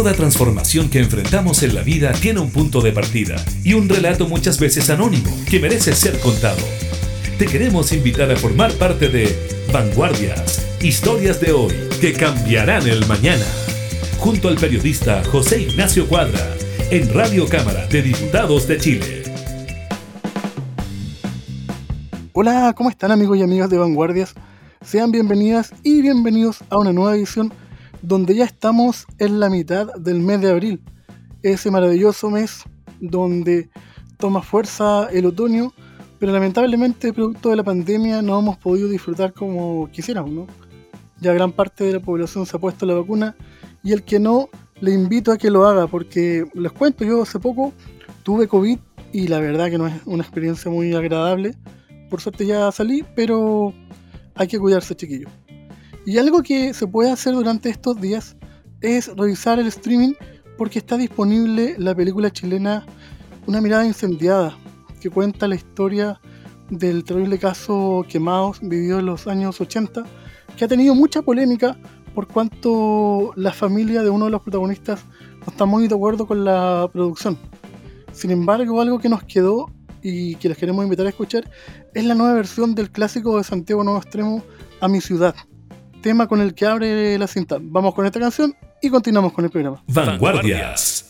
Toda transformación que enfrentamos en la vida tiene un punto de partida y un relato muchas veces anónimo que merece ser contado. Te queremos invitar a formar parte de Vanguardias, historias de hoy que cambiarán el mañana, junto al periodista José Ignacio Cuadra, en Radio Cámara de Diputados de Chile. Hola, ¿cómo están amigos y amigas de Vanguardias? Sean bienvenidas y bienvenidos a una nueva edición donde ya estamos en la mitad del mes de abril, ese maravilloso mes donde toma fuerza el otoño, pero lamentablemente producto de la pandemia no hemos podido disfrutar como quisiéramos, ¿no? Ya gran parte de la población se ha puesto la vacuna y el que no, le invito a que lo haga porque les cuento, yo hace poco tuve COVID y la verdad que no es una experiencia muy agradable. Por suerte ya salí, pero hay que cuidarse, chiquillos. Y algo que se puede hacer durante estos días es revisar el streaming porque está disponible la película chilena Una mirada incendiada, que cuenta la historia del terrible caso Quemados vivido en los años 80, que ha tenido mucha polémica por cuanto la familia de uno de los protagonistas no está muy de acuerdo con la producción. Sin embargo, algo que nos quedó y que les queremos invitar a escuchar es la nueva versión del clásico de Santiago Nuevo Extremo A mi ciudad, tema con el que abre la cinta. Vamos con esta canción y continuamos con el programa. Vanguardias.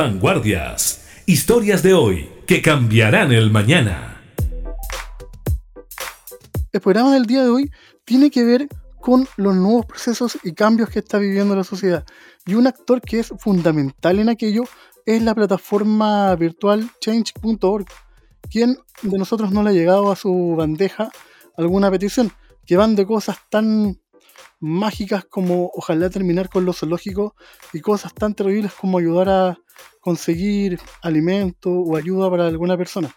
Vanguardias. Historias de hoy que cambiarán el mañana. El programa del día de hoy tiene que ver con los nuevos procesos y cambios que está viviendo la sociedad. Y un actor que es fundamental en aquello es la plataforma virtual change.org. ¿Quién de nosotros no le ha llegado a su bandeja alguna petición? Que van de cosas tan mágicas como ojalá terminar con lo zoológico y cosas tan terribles como ayudar a conseguir alimento o ayuda para alguna persona.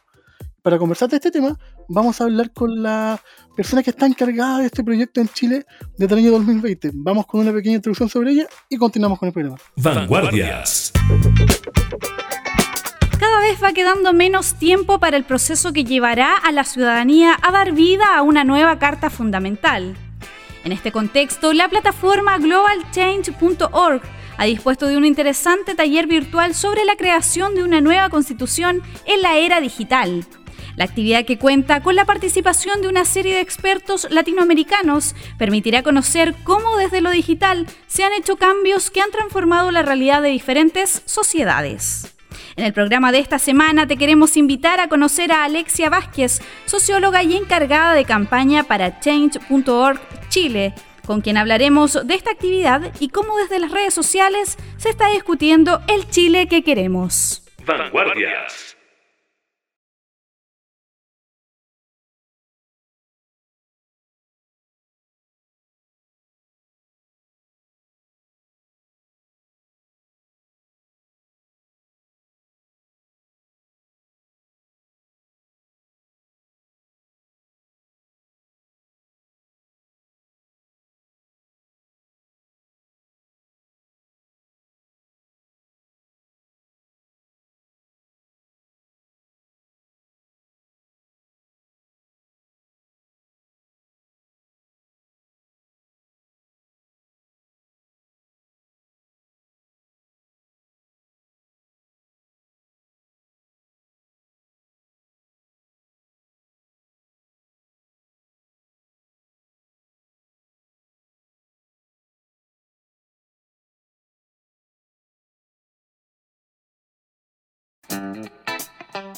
Para conversar de este tema, vamos a hablar con la persona que está encargada de este proyecto en Chile desde el año 2020. Vamos con una pequeña introducción sobre ella y continuamos con el programa. Vanguardias. Cada vez va quedando menos tiempo para el proceso que llevará a la ciudadanía a dar vida a una nueva Carta Fundamental. En este contexto, la plataforma globalchange.org ha dispuesto de un interesante taller virtual sobre la creación de una nueva constitución en la era digital. La actividad que cuenta con la participación de una serie de expertos latinoamericanos permitirá conocer cómo desde lo digital se han hecho cambios que han transformado la realidad de diferentes sociedades. En el programa de esta semana te queremos invitar a conocer a Alexia Vázquez, socióloga y encargada de campaña para Change.org Chile, con quien hablaremos de esta actividad y cómo desde las redes sociales se está discutiendo el Chile que queremos. Vanguardias.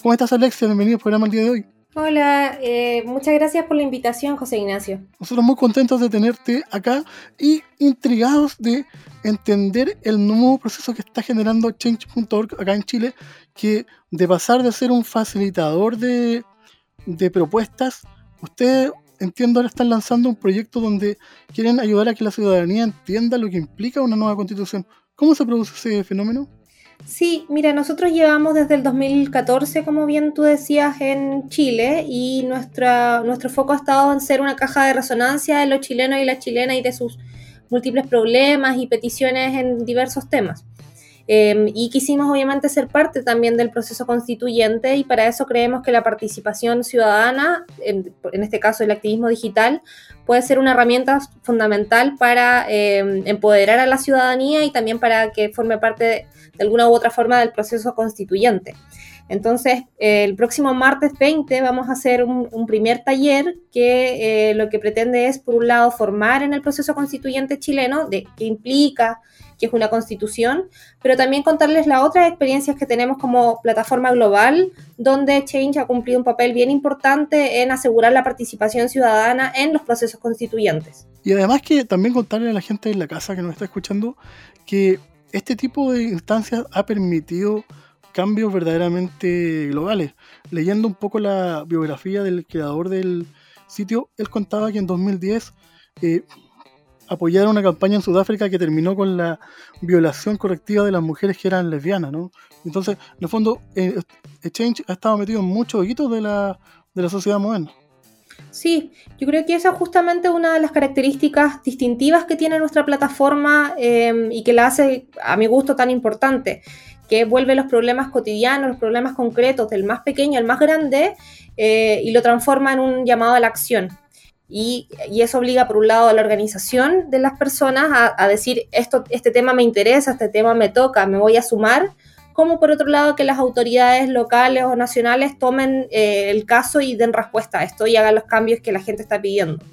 ¿Cómo estás, Alexia? Bienvenido al programa el día de hoy. Hola, eh, muchas gracias por la invitación, José Ignacio. Nosotros muy contentos de tenerte acá y intrigados de entender el nuevo proceso que está generando Change.org acá en Chile, que de pasar de ser un facilitador de, de propuestas, ustedes entiendo ahora están lanzando un proyecto donde quieren ayudar a que la ciudadanía entienda lo que implica una nueva constitución. ¿Cómo se produce ese fenómeno? Sí, mira, nosotros llevamos desde el 2014, como bien tú decías, en Chile y nuestra, nuestro foco ha estado en ser una caja de resonancia de los chilenos y las chilenas y de sus múltiples problemas y peticiones en diversos temas. Em, y quisimos obviamente ser parte también del proceso constituyente y para eso creemos que la participación ciudadana, en, este caso el activismo digital, puede ser una herramienta fundamental para em, empoderar a la ciudadanía y también para que forme parte de, alguna u otra forma del proceso constituyente. Entonces, el próximo martes 20 vamos a hacer un, primer taller que eh, lo que pretende es, por un lado, formar en el proceso constituyente chileno, de qué implica, que es una constitución, pero también contarles las otras experiencias que tenemos como plataforma global, donde Change ha cumplido un papel bien importante en asegurar la participación ciudadana en los procesos constituyentes. Y además que también contarle a la gente en la casa que nos está escuchando que este tipo de instancias ha permitido cambios verdaderamente globales. Leyendo un poco la biografía del creador del sitio, él contaba que en 2010 eh, apoyaron una campaña en Sudáfrica que terminó con la violación correctiva de las mujeres que eran lesbianas, ¿no? Entonces, en el fondo, eh, Exchange ha estado metido en muchos hitos de la, de la sociedad moderna. Sí, yo creo que esa es justamente una de las características distintivas que tiene nuestra plataforma em, y que la hace, a mi gusto, tan importante, que vuelve los problemas cotidianos, los problemas concretos del más pequeño al más grande eh, y lo transforma en un llamado a la acción. Y, eso obliga, por un lado, a la organización de las personas a, decir, esto, este tema me interesa, este tema me toca, me voy a sumar, como por otro lado que las autoridades locales o nacionales tomen eh, el caso y den respuesta a esto y hagan los cambios que la gente está pidiendo.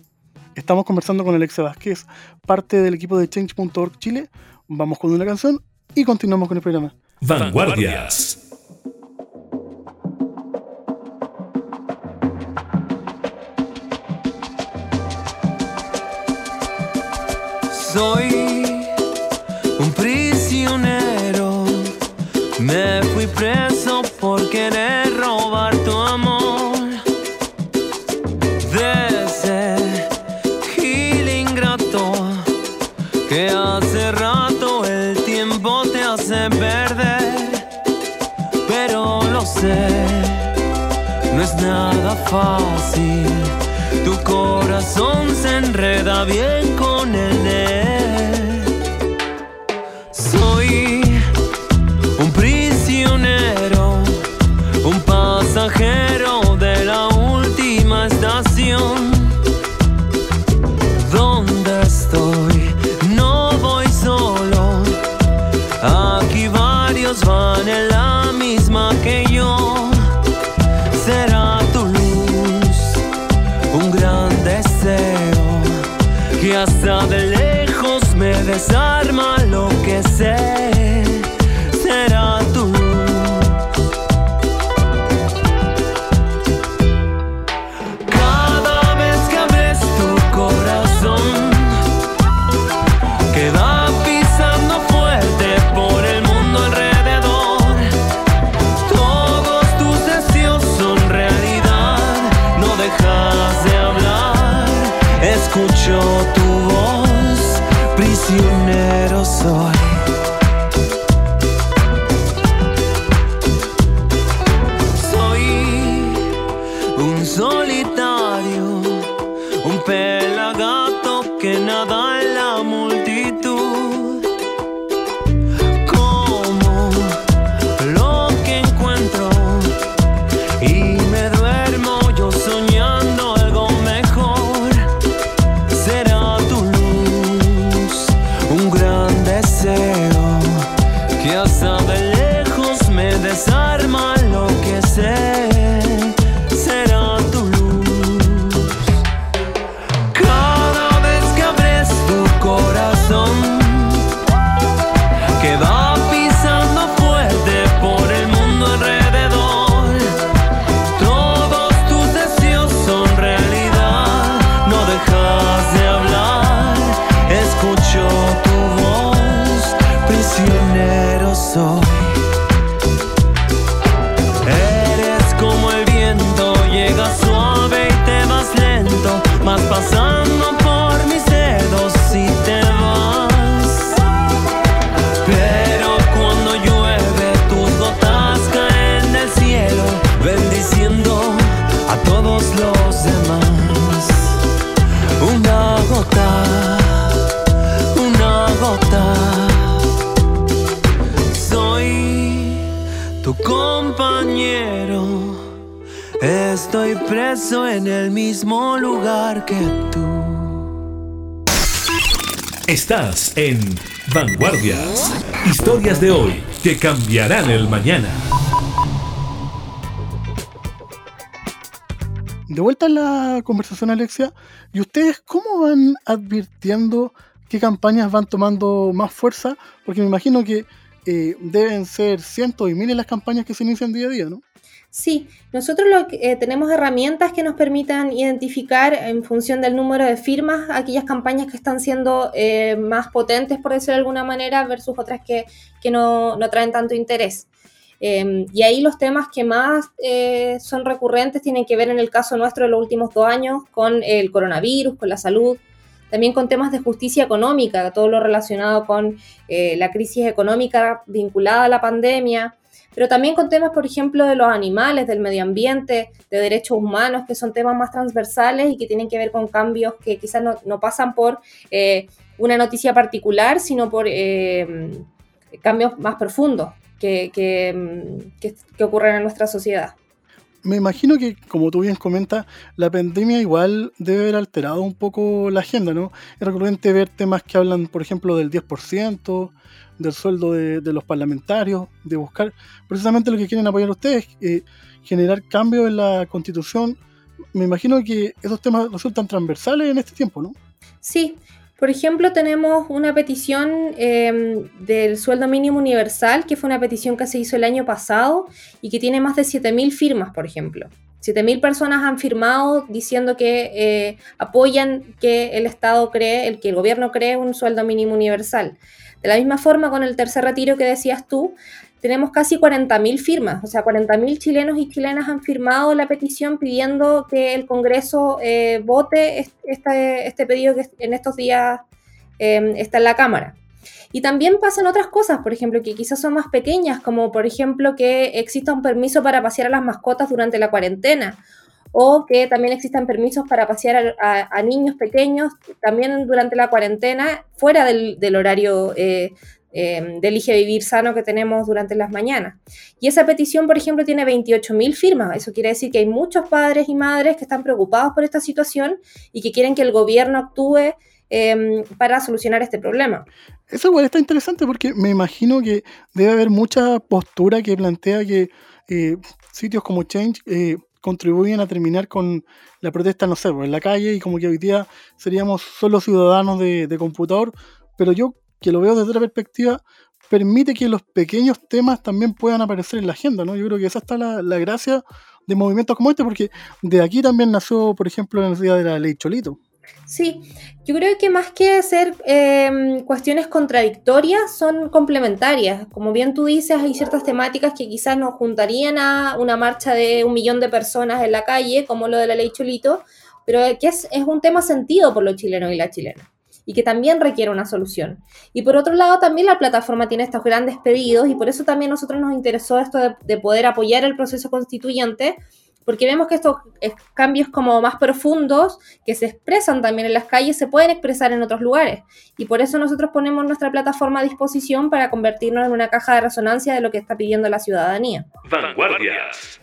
Estamos conversando con Alexa Vázquez, parte del equipo de Change.org Chile. Vamos con una canción y continuamos con el programa. Vanguardias. Soy un prisionero, me fui preso por querer robar tu amor. De ese gil ingrato que hace rato el tiempo te hace perder, pero lo sé, no es nada fácil. Tu corazón se enreda bien con el desarma lo que sé. Tu compañero. Estoy preso en el mismo lugar que tú. Estás en Vanguardias. Historias de hoy que cambiarán el mañana. De vuelta en la conversación, Alexia, ¿y ustedes cómo van advirtiendo qué campañas van tomando más fuerza? Porque me imagino que eh, deben ser cientos y miles las campañas que se inician día a día, ¿no? Sí, nosotros lo que, eh, tenemos herramientas que nos permitan identificar en función del número de firmas aquellas campañas que están siendo eh, más potentes, por decirlo de alguna manera, versus otras que, no, traen tanto interés. Eh, y ahí los temas que más eh, son recurrentes tienen que ver en el caso nuestro de los últimos dos años con el coronavirus, con la salud, también con temas de justicia económica, todo lo relacionado con eh, la crisis económica vinculada a la pandemia, pero también con temas, por ejemplo, de los animales, del medio ambiente, de derechos humanos, que son temas más transversales y que tienen que ver con cambios que quizás no, pasan por eh, una noticia particular, sino por eh, cambios más profundos que, que, que, que ocurren en nuestra sociedad. Me imagino que, como tú bien comentas, la pandemia igual debe haber alterado un poco la agenda, ¿no? Es recurrente ver temas que hablan, por ejemplo, del 10%, del sueldo de, de los parlamentarios, de buscar precisamente lo que quieren apoyar ustedes, eh, generar cambios en la constitución. Me imagino que esos temas resultan transversales en este tiempo, ¿no? Sí, Por ejemplo, tenemos una petición em, del sueldo mínimo universal, que fue una petición que se hizo el año pasado y que tiene más de 7.000 firmas, por ejemplo. 7.000 personas han firmado diciendo que eh, apoyan que el Estado cree, el que el gobierno cree un sueldo mínimo universal. De la misma forma, con el tercer retiro que decías tú, tenemos casi 40.000 firmas, o sea, 40.000 chilenos y chilenas han firmado la petición pidiendo que el Congreso eh, vote este, este, pedido que en estos días em, está en la Cámara. Y también pasan otras cosas, por ejemplo, que quizás son más pequeñas, como por ejemplo que exista un permiso para pasear a las mascotas durante la cuarentena, o que también existan permisos para pasear a, niños pequeños también durante la cuarentena, fuera del, horario eh, eh, Elige Vivir Sano que tenemos durante las mañanas. Y esa petición, por ejemplo, tiene 28.000 firmas. Eso quiere decir que hay muchos padres y madres que están preocupados por esta situación y que quieren que el gobierno actúe em, para solucionar este problema. Eso igual está interesante porque me imagino que debe haber mucha postura que plantea que eh, sitios como Change eh, contribuyen a terminar con la protesta, no sé, pues, en la calle y como que hoy día seríamos solo ciudadanos de, de computador, pero yo que lo veo desde otra perspectiva, permite que los pequeños temas también puedan aparecer en la agenda, ¿no? Yo creo que esa está la, gracia de movimientos como este, porque de aquí también nació, por ejemplo, la necesidad de la ley Cholito. Sí, yo creo que más que ser em, cuestiones contradictorias, son complementarias. Como bien tú dices, hay ciertas temáticas que quizás nos juntarían a una marcha de un millón de personas en la calle, como lo de la ley Cholito, pero que es, es un tema sentido por los chilenos y las chilenas y que también requiere una solución. Y por otro lado, también la plataforma tiene estos grandes pedidos y por eso también a nosotros nos interesó esto de, poder apoyar el proceso constituyente, porque vemos que estos cambios como más profundos, que se expresan también en las calles, se pueden expresar en otros lugares. Y por eso nosotros ponemos nuestra plataforma a disposición para convertirnos en una caja de resonancia de lo que está pidiendo la ciudadanía. Vanguardias.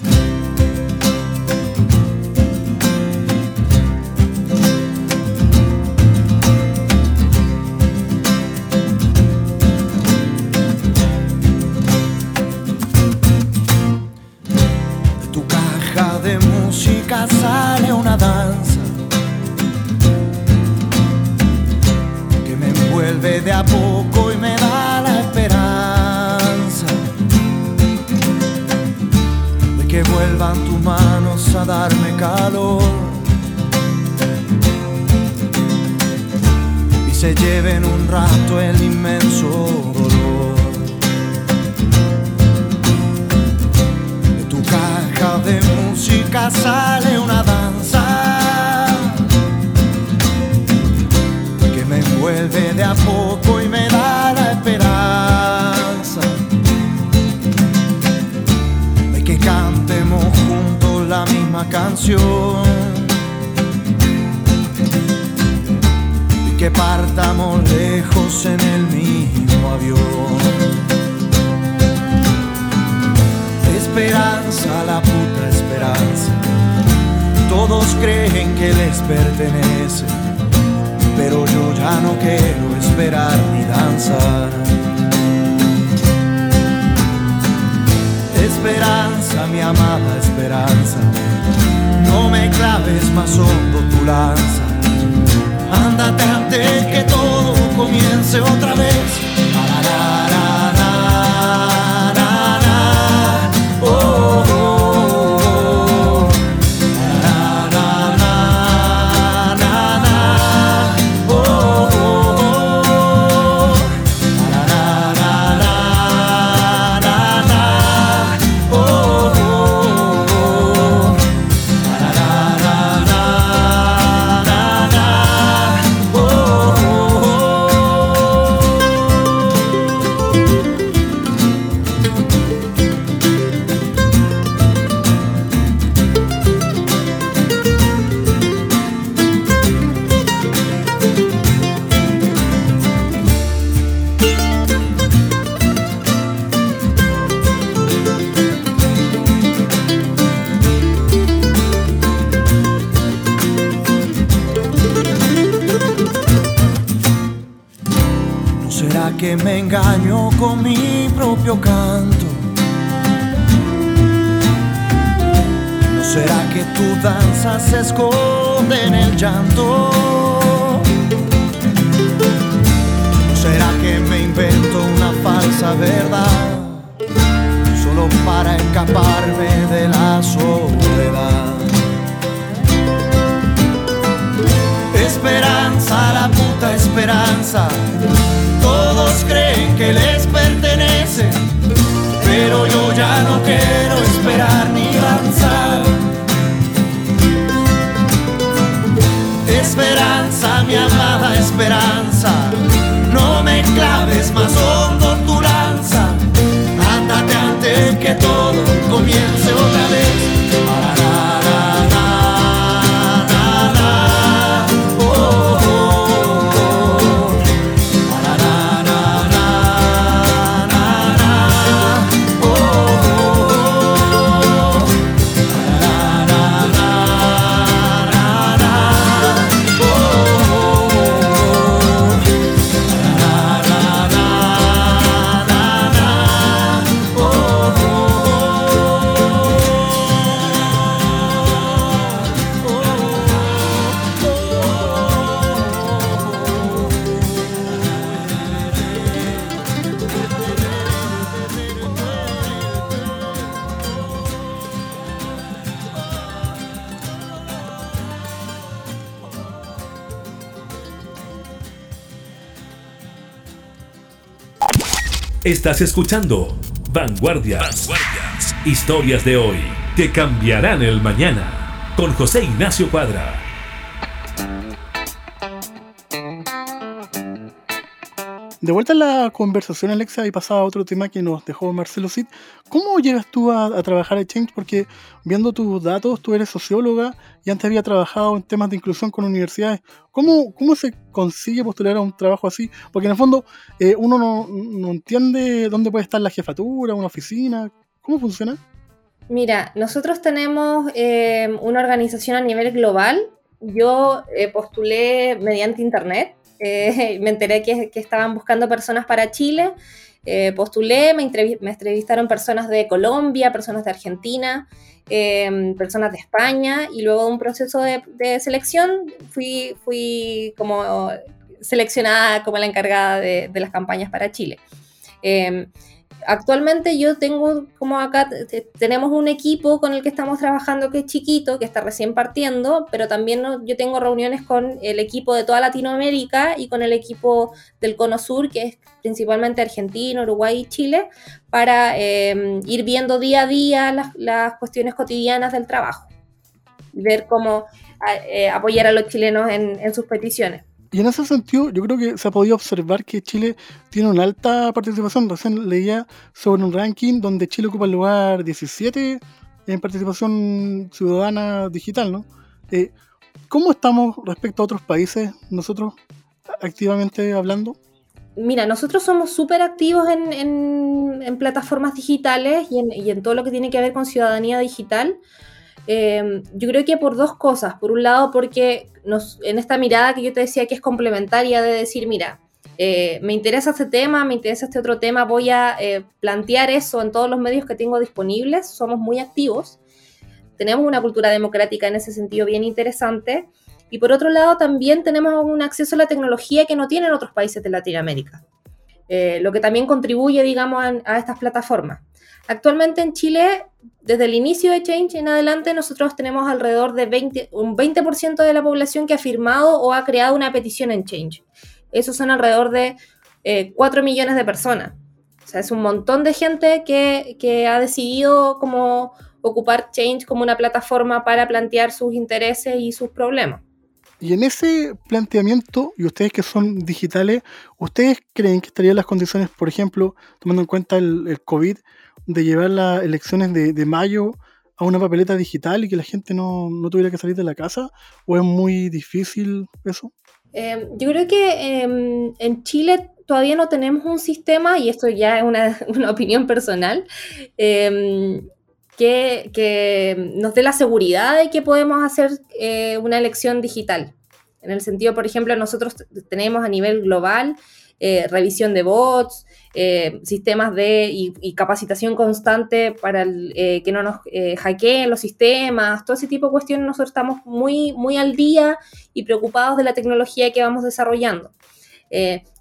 Me envuelve de a poco y me da la esperanza de que vuelvan tus manos a darme calor y se lleven un rato el inmenso dolor. Música que me engaño con mi propio canto. ¿No será que tu danza se esconde en el llanto? ¿No será que me invento una falsa verdad solo para escaparme de la soledad? Esperanza, la puta esperanza creen que les pertenece, pero yo ya no quiero esperar ni avanzar. Esperanza, mi amada esperanza no me claves más hondo tu lanza. Ándate antes que todo comience otra Estás escuchando Vanguardias. Historias de hoy que cambiarán el mañana. Con José Ignacio Cuadra. De vuelta a la conversación, Alexa, y pasaba a otro tema que nos dejó Marcelo Cid. ¿Cómo llegas tú a, trabajar en Change? Porque viendo tus datos, tú eres socióloga y antes había trabajado en temas de inclusión con universidades. ¿Cómo, cómo se consigue postular a un trabajo así? Porque en el fondo eh, uno no, entiende dónde puede estar la jefatura, una oficina. ¿Cómo funciona? Mira, nosotros tenemos eh, una organización a nivel global. Yo eh, postulé mediante internet eh, me enteré que, estaban buscando personas para Chile, eh, postulé, me, entrevistaron personas de Colombia, personas de Argentina, em, personas de España y luego de un proceso de, selección fui, como seleccionada como la encargada de, de las campañas para Chile. Actualmente yo tengo, como acá tenemos un equipo con el que estamos trabajando que es chiquito, que está recién partiendo, pero también yo tengo reuniones con el equipo de toda Latinoamérica y con el equipo del Cono Sur, que es principalmente Argentina, Uruguay y Chile, para em, ir viendo día a día las, cuestiones cotidianas del trabajo ver cómo eh, apoyar a los chilenos en sus peticiones. Y en ese sentido, yo creo que se ha podido observar que Chile tiene una alta participación. Recién leía sobre un ranking donde Chile ocupa el lugar 17 en participación ciudadana digital, ¿no? Eh, ¿Cómo estamos respecto a otros países, nosotros, activamente hablando? Mira, nosotros somos súper activos en, plataformas digitales y en, y en todo lo que tiene que ver con ciudadanía digital. Em, yo creo que por dos cosas. Por un lado, porque nos, en esta mirada que yo te decía que es complementaria de decir, mira, eh, me interesa este tema, me interesa este otro tema, voy a eh, plantear eso en todos los medios que tengo disponibles, somos muy activos, tenemos una cultura democrática en ese sentido bien interesante, y por otro lado también tenemos un acceso a la tecnología que no tienen otros países de Latinoamérica, eh, lo que también contribuye, digamos, a estas plataformas. Actualmente en Chile, desde el inicio de Change en adelante, nosotros tenemos alrededor de 20, un 20% de la población que ha firmado o ha creado una petición en Change. Esos son alrededor de 4 eh, millones de personas. O sea, es un montón de gente que, que ha decidido como ocupar Change como una plataforma para plantear sus intereses y sus problemas. Y en ese planteamiento, y ustedes que son digitales, ¿ustedes creen que estarían las condiciones, por ejemplo, tomando en cuenta el COVID, de llevar las elecciones de, mayo a una papeleta digital y que la gente no, tuviera que salir de la casa? ¿O es muy difícil eso? Em, yo creo que em, en Chile todavía no tenemos un sistema, y esto ya es una, opinión personal, em, que, nos dé la seguridad de que podemos hacer eh, una elección digital. En el sentido, por ejemplo, nosotros tenemos a nivel global eh, revisión de bots, eh, sistemas de y, capacitación constante para eh, que no nos hackeen los sistemas, todo ese tipo de cuestiones. Nosotros estamos muy, muy al día y preocupados de la tecnología que vamos desarrollando.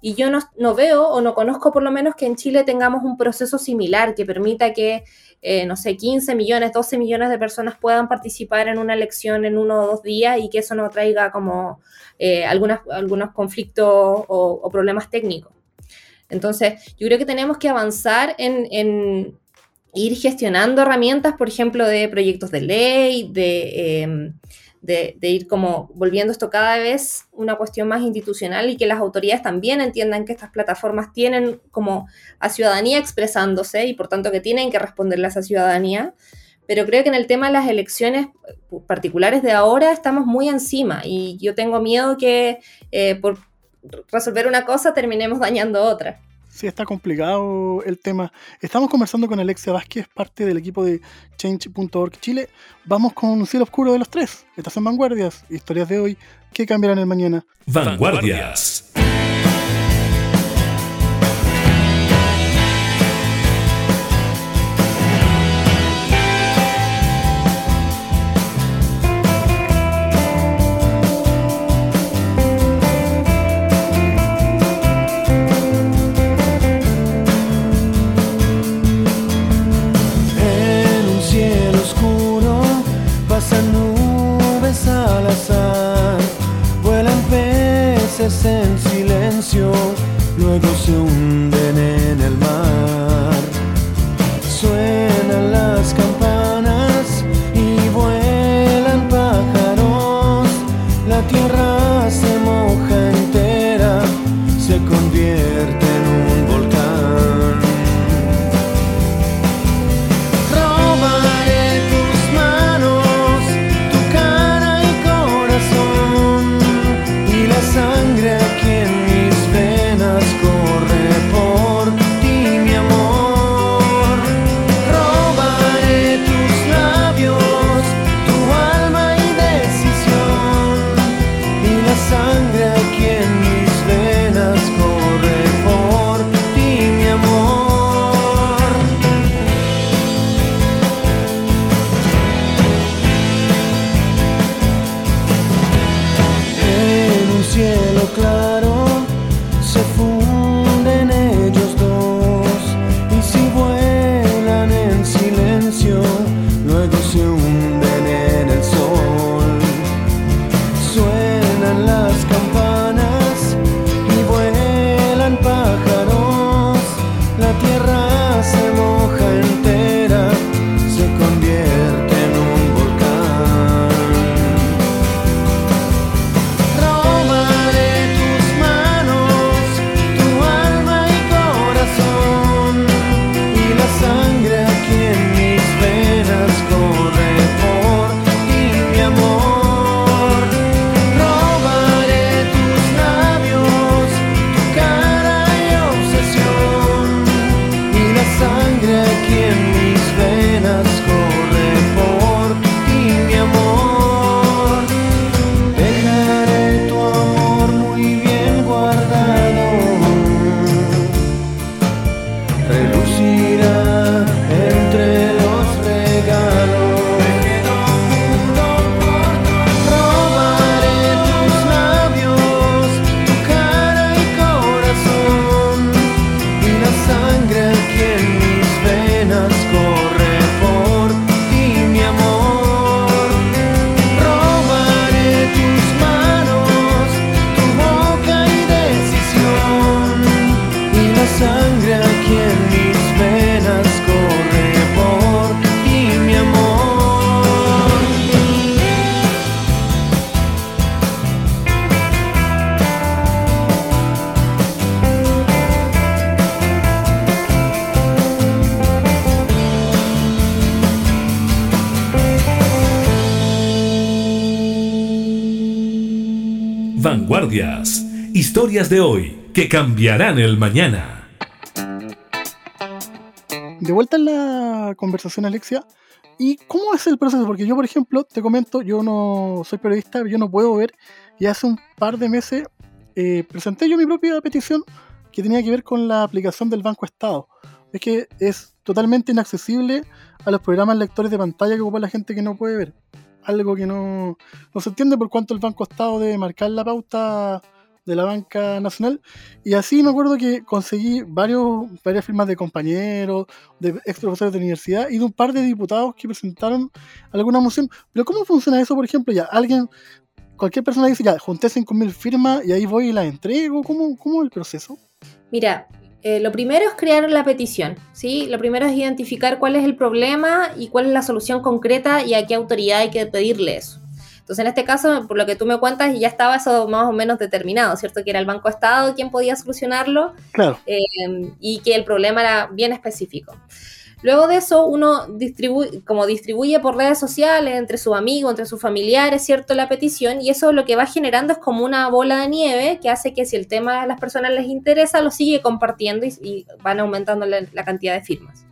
Y yo no, veo o no conozco por lo menos que en Chile tengamos un proceso similar que permita que, eh, no sé, 15 millones, 12 millones de personas puedan participar en una elección en uno o dos días y que eso no traiga como eh, algunos conflictos o, o, problemas técnicos. Entonces, yo creo que tenemos que avanzar en, en ir gestionando herramientas, por ejemplo, de proyectos de ley, de em, de, ir como volviendo esto cada vez una cuestión más institucional y que las autoridades también entiendan que estas plataformas tienen como a ciudadanía expresándose y por tanto que tienen que responderle a ciudadanía. Pero creo que en el tema de las elecciones particulares de ahora estamos muy encima y yo tengo miedo que eh, por resolver una cosa terminemos dañando otra. Sí, está complicado el tema. Estamos conversando con Alexia Vázquez, parte del equipo de Change.org Chile. Vamos con un cielo oscuro de los tres. Estas son vanguardias, historias de hoy que cambiarán el mañana. Vanguardias. Luego De hoy que cambiarán el mañana. De vuelta en la conversación, Alexia. ¿Y cómo es el proceso? Porque yo, por ejemplo, te comento, yo no soy periodista, yo no puedo ver, y hace un par de meses eh, presenté yo mi propia petición que tenía que ver con la aplicación del Banco Estado. Es que es totalmente inaccesible a los programas lectores de pantalla que ocupa la gente que no puede ver. Algo que no, no se entiende por cuánto el Banco Estado debe marcar la pauta de la banca nacional. Y así me acuerdo que conseguí varios, varias firmas de compañeros, de ex profesores de universidad y de un par de diputados que presentaron alguna moción. Pero ¿cómo funciona eso, por ejemplo? Ya alguien, cualquier persona dice, ya, junté 5.000 firmas y ahí voy y las entrego. ¿Cómo, cómo es el proceso? Mira, eh, lo primero es crear la petición, ¿sí? Lo primero es identificar cuál es el problema y cuál es la solución concreta y a qué autoridad hay que pedirle eso. Entonces, en este caso, por lo que tú me cuentas, ya estaba eso más o menos determinado, ¿cierto? Que era el Banco Estado quien podía solucionarlo Claro. eh, y que el problema era bien específico. Luego de eso, uno distribuye, como distribuye por redes sociales, entre sus amigos, entre sus familiares, ¿cierto? La petición, y eso lo que va generando es como una bola de nieve que hace que si el tema a las personas les interesa, lo sigue compartiendo y, y van aumentando la, la cantidad de firmas.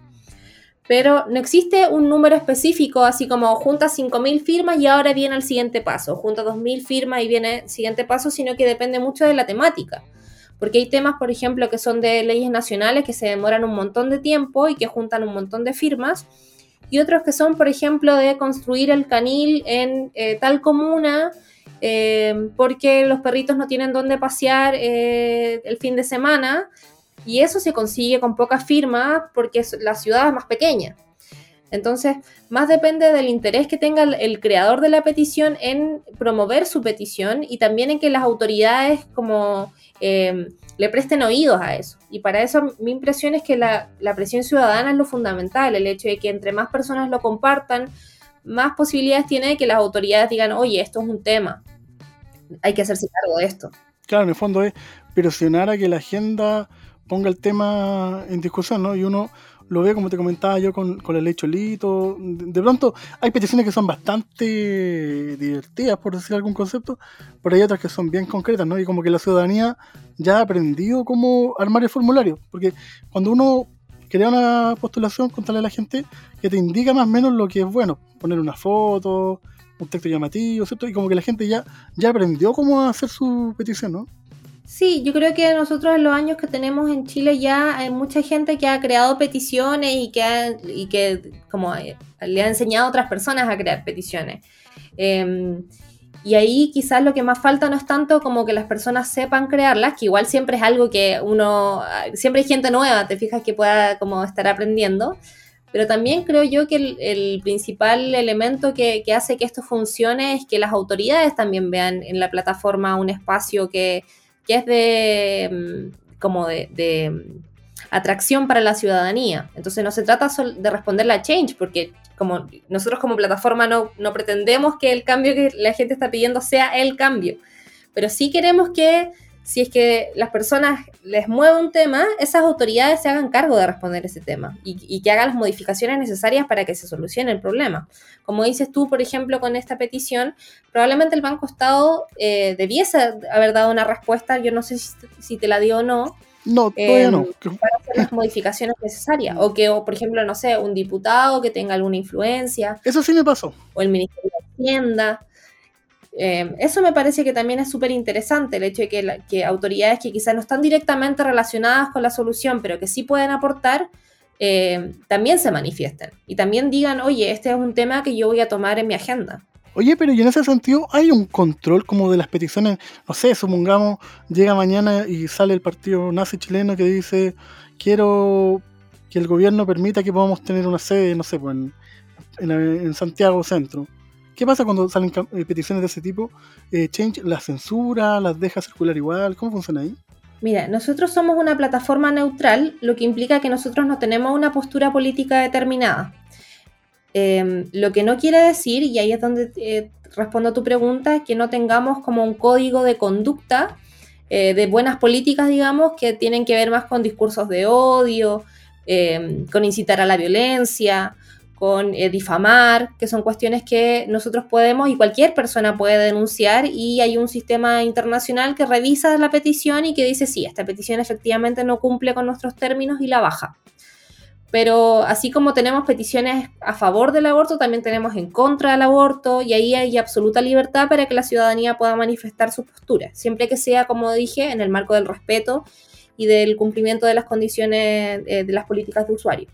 Pero no existe un número específico, así como junta 5.000 firmas y ahora viene el siguiente paso, junta 2.000 firmas y viene el siguiente paso, sino que depende mucho de la temática. Porque hay temas, por ejemplo, que son de leyes nacionales que se demoran un montón de tiempo y que juntan un montón de firmas. Y otros que son, por ejemplo, de construir el canil en eh, tal comuna eh, porque los perritos no tienen dónde pasear eh, el fin de semana. Y eso se consigue con pocas firmas porque la ciudad es más pequeña. Entonces, más depende del interés que tenga el, el creador de la petición en promover su petición y también en que las autoridades como eh, le presten oídos a eso. Y para eso mi impresión es que la, la presión ciudadana es lo fundamental, el hecho de que entre más personas lo compartan, más posibilidades tiene de que las autoridades digan, oye, esto es un tema, hay que hacerse cargo de esto. Claro, en el fondo es presionar a que la agenda ponga el tema en discusión, ¿no? Y uno lo ve, como te comentaba yo, con, con la ley Cholito. De, de pronto hay peticiones que son bastante divertidas, por decir algún concepto, pero hay otras que son bien concretas, ¿no? Y como que la ciudadanía ya ha aprendido cómo armar el formulario, porque cuando uno crea una postulación, contarle a la gente que te indica más o menos lo que es bueno, poner una foto, un texto llamativo, ¿cierto? Y como que la gente ya, ya aprendió cómo hacer su petición, ¿no? Sí, yo creo que nosotros en los años que tenemos en Chile ya hay mucha gente que ha creado peticiones y que, ha- y que como eh, le ha enseñado a otras personas a crear peticiones. Eh, y ahí quizás lo que más falta no es tanto como que las personas sepan crearlas, que igual siempre es algo que uno, siempre hay gente nueva, te fijas que pueda como estar aprendiendo, pero también creo yo que el, el principal elemento que, que hace que esto funcione es que las autoridades también vean en la plataforma un espacio que, que es de mm, como de, mm, atracción para la ciudadanía. Entonces no se trata de responder la change, porque como nosotros como plataforma no, no pretendemos que el cambio que la gente está pidiendo sea el cambio, pero sí queremos que si es que las personas les mueve un tema, esas autoridades se hagan cargo de responder ese tema y, y que hagan las modificaciones necesarias para que se solucione el problema. Como dices tú, por ejemplo, con esta petición, probablemente el Banco Estado eh, debiese haber dado una respuesta, yo no sé si, si te la dio o no, No, todavía Em, no. Para hacer las modificaciones necesarias. O que, o, por ejemplo, no sé, un diputado que tenga alguna influencia, Eso sí me pasó. o el Ministerio de Hacienda. Eh, eso me parece que también es súper interesante, el hecho de que, la- autoridades que quizás no están directamente relacionadas con la solución, pero que sí pueden aportar, eh, también se manifiesten y también digan, oye, este es un tema que yo voy a tomar en mi agenda. Oye, pero y en ese sentido, ¿hay un control como de las peticiones? No sé, supongamos, llega mañana y sale el partido nazi chileno que dice, quiero que el gobierno permita que podamos tener una sede, no sé, pues en Santiago Centro. ¿Qué pasa cuando salen eh, peticiones de ese tipo? Eh, ¿Change las censura, las deja circular igual? ¿Cómo funciona ahí? Mira, nosotros somos una plataforma neutral, lo que implica que nosotros no tenemos una postura política determinada. Eh, lo que no quiere decir, y ahí es donde eh, respondo a tu pregunta, que no tengamos como un código de conducta eh, de buenas políticas, digamos, que tienen que ver más con discursos de odio, eh, con incitar a la violencia, con eh, difamar, que son cuestiones que nosotros podemos y cualquier persona puede denunciar y hay un sistema internacional que revisa la petición y que dice, sí, esta petición efectivamente no cumple con nuestros términos y la baja. Pero así como tenemos peticiones a favor del aborto, también tenemos en contra del aborto y ahí hay absoluta libertad para que la ciudadanía pueda manifestar su postura, siempre que sea, como dije, en el marco del respeto y del cumplimiento de las condiciones eh, de las políticas de usuario.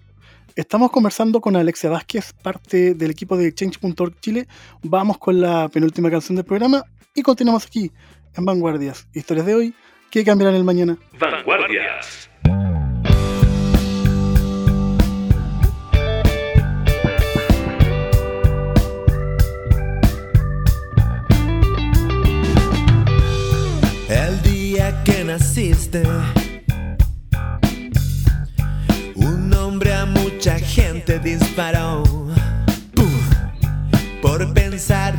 Estamos conversando con Alexia Vázquez, parte del equipo de Change.org Chile. Vamos con la penúltima canción del programa y continuamos aquí en Vanguardias. Historias de hoy que cambiarán el mañana. Vanguardias. El día que naciste, a mucha gente disparó. Por pensar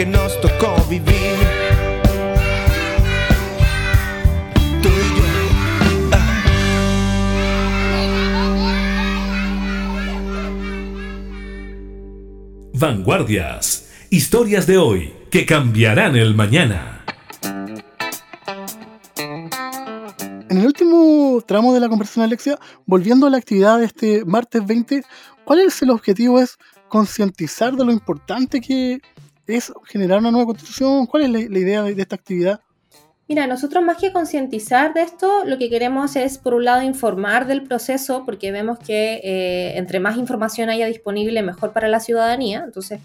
que nos tocó vivir. Tú y yo. ah. Vanguardias. Historias de hoy que cambiarán el mañana. En el último tramo de la conversación, Alexia, volviendo a la actividad de este martes 20, ¿cuál es el objetivo? ¿Es concientizar de lo importante que es generar una nueva constitución? ¿Cuál es la, idea de, de esta actividad? Mira, nosotros más que concientizar de esto, lo que queremos es, por un lado, informar del proceso, porque vemos que eh, entre más información haya disponible, mejor para la ciudadanía. Entonces,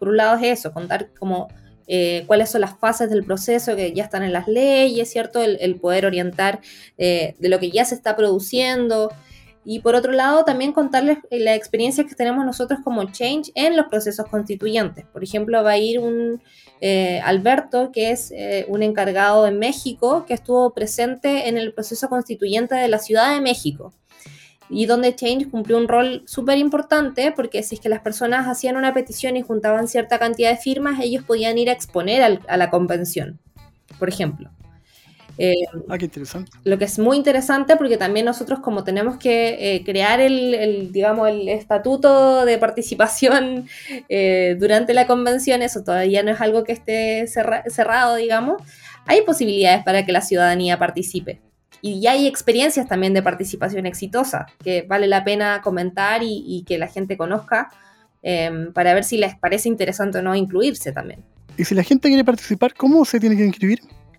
por un lado es eso, contar como eh, cuáles son las fases del proceso que ya están en las leyes, ¿cierto? El, el poder orientar eh, de lo que ya se está produciendo. Y por otro lado, también contarles la experiencia que tenemos nosotros como Change en los procesos constituyentes. Por ejemplo, va a ir un eh, Alberto, que es eh, un encargado en México, que estuvo presente en el proceso constituyente de la Ciudad de México. y donde Change cumplió un rol súper importante porque si es que las personas hacían una petición y juntaban cierta cantidad de firmas, ellos podían ir a exponer a la convención, por ejemplo. Eh, Ah, qué interesante. lo que es muy interesante porque también nosotros como tenemos que eh, crear el, el, digamos, el estatuto de participación eh, durante la convención, eso todavía no es algo que esté cerra- cerrado, digamos, hay posibilidades para que la ciudadanía participe. Y ya hay experiencias también de participación exitosa que vale la pena comentar y, y que la gente conozca eh, para ver si les parece interesante o no incluirse también. Y si la gente quiere participar, ¿cómo se tiene que inscribir?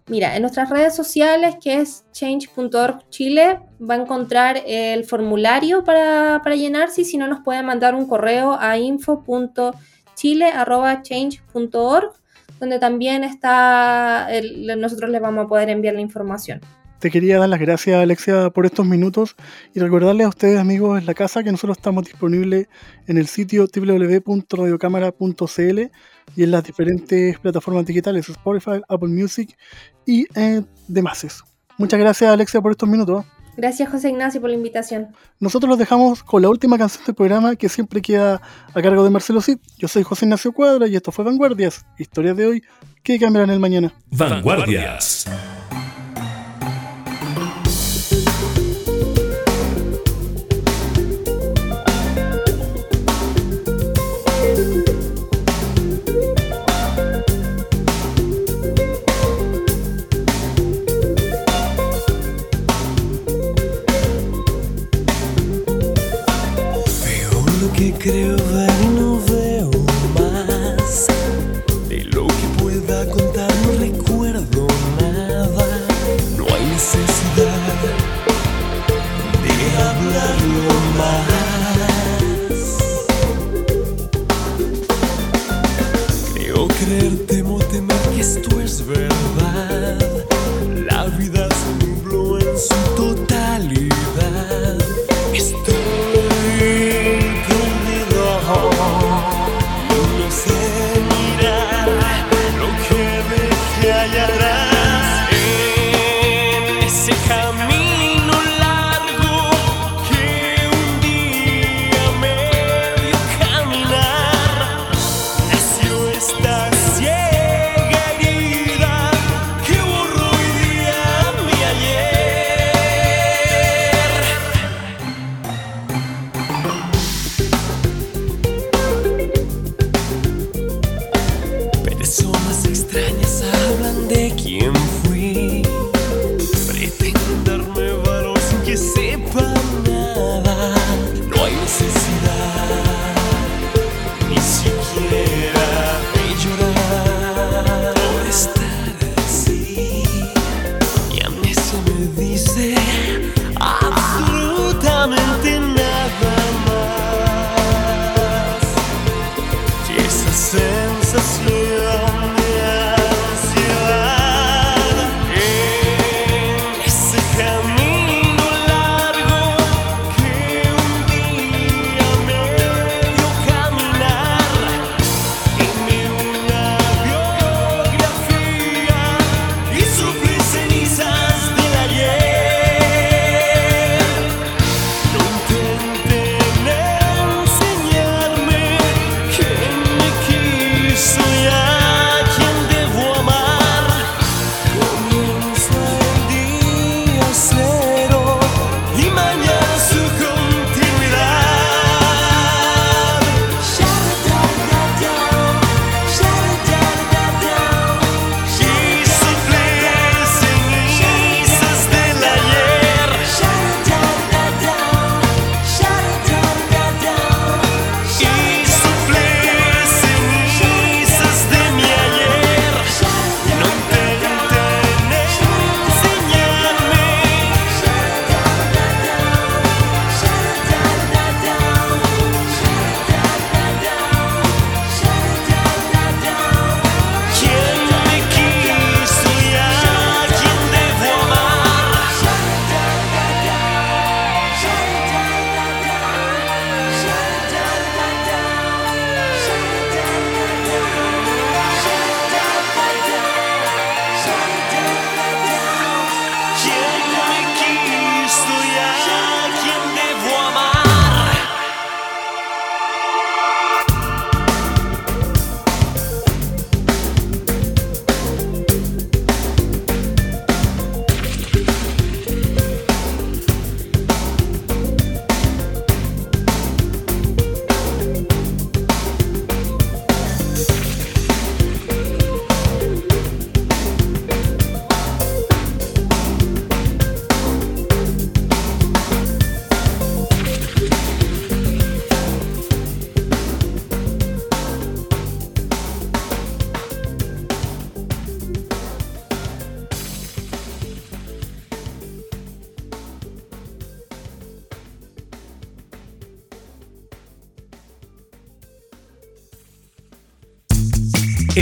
Mira, en nuestras redes sociales, que es change.org Chile, va a encontrar el formulario para, para llenarse y si no nos puede mandar un correo a info.chile.change.org, donde también está, nosotros les vamos a poder enviar la información. Te quería dar las gracias, Alexia, por estos minutos y recordarles a ustedes, amigos en la casa, que nosotros estamos disponibles en el sitio www.radiocámara.cl y en las diferentes plataformas digitales, Spotify, Apple Music y eh, demás. Muchas gracias, Alexia, por estos minutos. Gracias, José Ignacio, por la invitación. Nosotros los dejamos con la última canción del programa que siempre queda a cargo de Marcelo Cid. Yo soy José Ignacio Cuadra y esto fue Vanguardias, historias de hoy que cambiarán el mañana. Vanguardias.